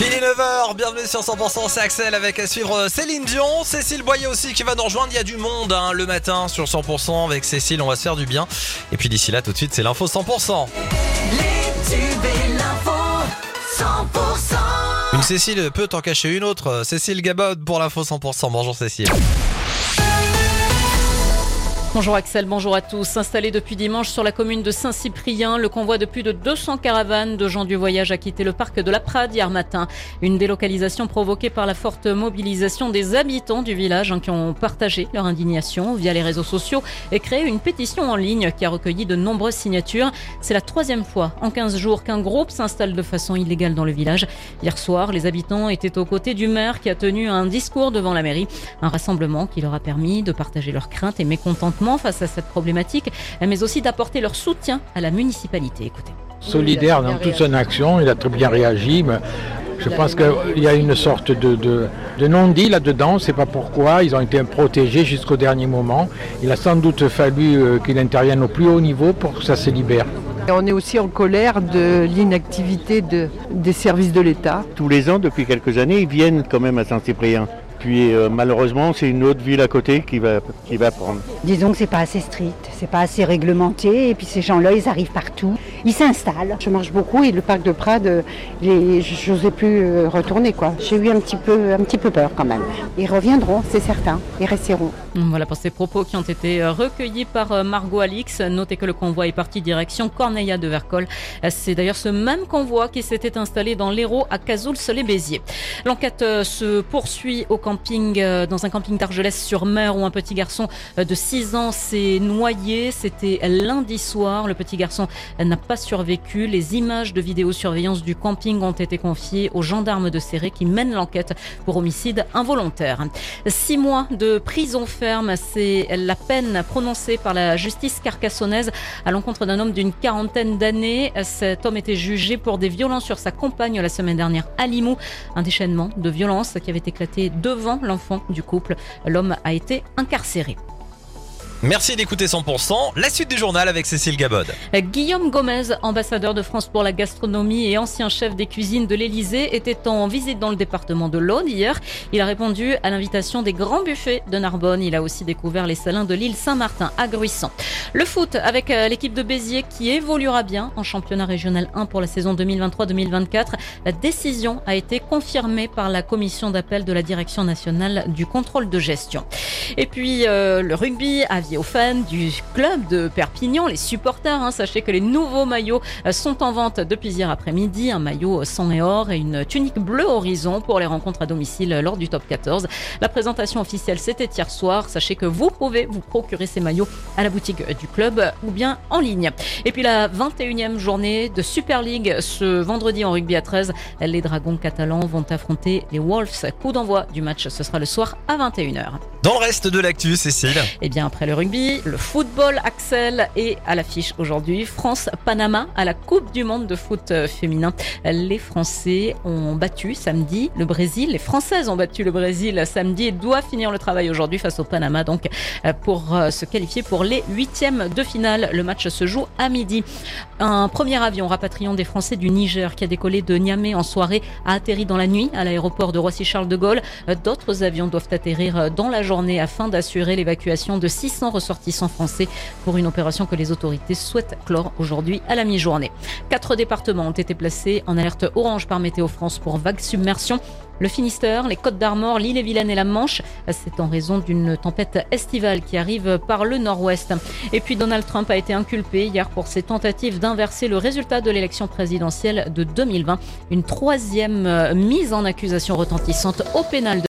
Il est 9h, bienvenue sur 100%, c'est Axel avec à suivre Céline Dion, Cécile Boyer aussi qui va nous rejoindre, il y a du monde hein, le matin sur 100% avec Cécile, on va se faire du bien. Et puis d'ici là tout de suite c'est l'info 100%. Une Cécile peut en cacher une autre, Cécile Gabod pour l'info 100%, bonjour Cécile. Bonjour Axel, bonjour à tous. Installé depuis dimanche sur la commune de Saint-Cyprien, le convoi de plus de 200 caravanes de gens du voyage a quitté le parc de la Prade hier matin. Une délocalisation provoquée par la forte mobilisation des habitants du village hein, qui ont partagé leur indignation via les réseaux sociaux et créé une pétition en ligne qui a recueilli de nombreuses signatures. C'est la troisième fois en 15 jours qu'un groupe s'installe de façon illégale dans le village. Hier soir, les habitants étaient aux côtés du maire qui a tenu un discours devant la mairie, un rassemblement qui leur a permis de partager leurs craintes et face à cette problématique, mais aussi d'apporter leur soutien à la municipalité. Écoutez. Solidaire dans toute son action, il a très bien réagi. Mais je pense qu'il y a une sorte de, de, non-dit là-dedans, sait pas pourquoi, ils ont été protégés jusqu'au dernier moment. Il a sans doute fallu euh, qu'il intervienne au plus haut niveau pour que ça se libère. on est aussi en colère de l'inactivité de, des services de l'État. Tous les ans, depuis quelques années, ils viennent quand même à Saint-Cyprien. Puis euh, malheureusement, c'est une autre ville à côté qui va, prendre. Disons que c'est pas assez strict, c'est pas assez réglementé, et puis ces gens-là, ils arrivent partout, ils s'installent. Je marche beaucoup et le parc de Prades, je n'osais plus euh, retourner. J'ai eu un petit peu, un petit peu peur quand même. Ils reviendront, c'est certain, ils resteront. Voilà pour ces propos qui ont été euh, recueillis par Margot Alix. Notez que le convoi est parti direction Corneilla de Vercol. C'est d'ailleurs ce même convoi qui s'était installé dans l'Hérault à Cazouls-les-Béziers. L'enquête se poursuit au camp euh, dans un camping d'Argelès-sur-Mer où un petit garçon euh, de 6 ans s'est noyé. C'était lundi soir. Le petit garçon n'a pas survécu. Les images de vidéosurveillance du camping ont été confiées aux gendarmes de Serré qui mènent l'enquête pour homicide involontaire. Six mois de prison ferme, c'est la peine prononcée par la justice carcassonnaise à l'encontre d'un homme d'une quarantaine d'années. Cet homme était jugé pour des violences sur sa compagne la semaine dernière à Limoux. Un déchaînement de violence qui avait éclaté devant l'enfant du couple. L'homme a été incarcéré. Merci d'écouter 100%. La suite du journal avec Cécile Gabod. Guillaume Gomez, ambassadeur de France pour la gastronomie et ancien chef des cuisines de l'Elysée, était en visite dans le département de l'Aude hier. Il a répondu à l'invitation des grands buffets de Narbonne. Il a aussi découvert les salins de l'île Saint-Martin à Gruissant. Le foot avec euh, l'équipe de Béziers qui évoluera bien en championnat régional 1 pour la saison 2023-2024. La décision a été confirmée par la commission d'appel de la direction nationale du contrôle de gestion. Et puis euh, le rugby a aux fans du club de Perpignan, les supporters. Hein, sachez que les nouveaux maillots euh, sont en vente depuis hier après-midi. Un maillot sang et or et une tunique bleu horizon pour les rencontres à domicile lors du top 14. La présentation officielle, c'était hier soir. Sachez que vous pouvez vous procurer ces maillots à la boutique du club ou bien en ligne. Et puis la 21e journée de Super League ce vendredi en rugby à 13. Les Dragons catalans vont affronter les Wolves. Coup d'envoi du match, ce sera le soir à 21h. Dans le reste de l'actu, Cécile? Et eh bien après le rugby, le football, Axel, et à l'affiche aujourd'hui, France-Panama à la Coupe du Monde de foot euh, féminin. Les Français ont battu samedi le Brésil. Les Françaises ont battu le Brésil samedi et doivent finir le travail aujourd'hui face au Panama, donc euh, pour euh, se qualifier pour les huitièmes de finale. Le match se joue à midi. Un premier avion rapatriant des Français du Niger qui a décollé de Niamey en soirée a atterri dans la nuit à l'aéroport de Roissy-Charles de Gaulle. D'autres avions doivent atterrir dans la journée afin d'assurer l'évacuation de 600 ressortissants français pour une opération que les autorités souhaitent clore aujourd'hui à la mi-journée. Quatre départements ont été placés en alerte orange par Météo France pour vague submersion. Le Finistère, les Côtes d'Armor, l'île-et-Vilaine et la Manche, c'est en raison d'une tempête estivale qui arrive par le nord-ouest. Et puis Donald Trump a été inculpé hier pour ses tentatives d'inverser le résultat de l'élection présidentielle de 2020. Une troisième mise en accusation retentissante au pénal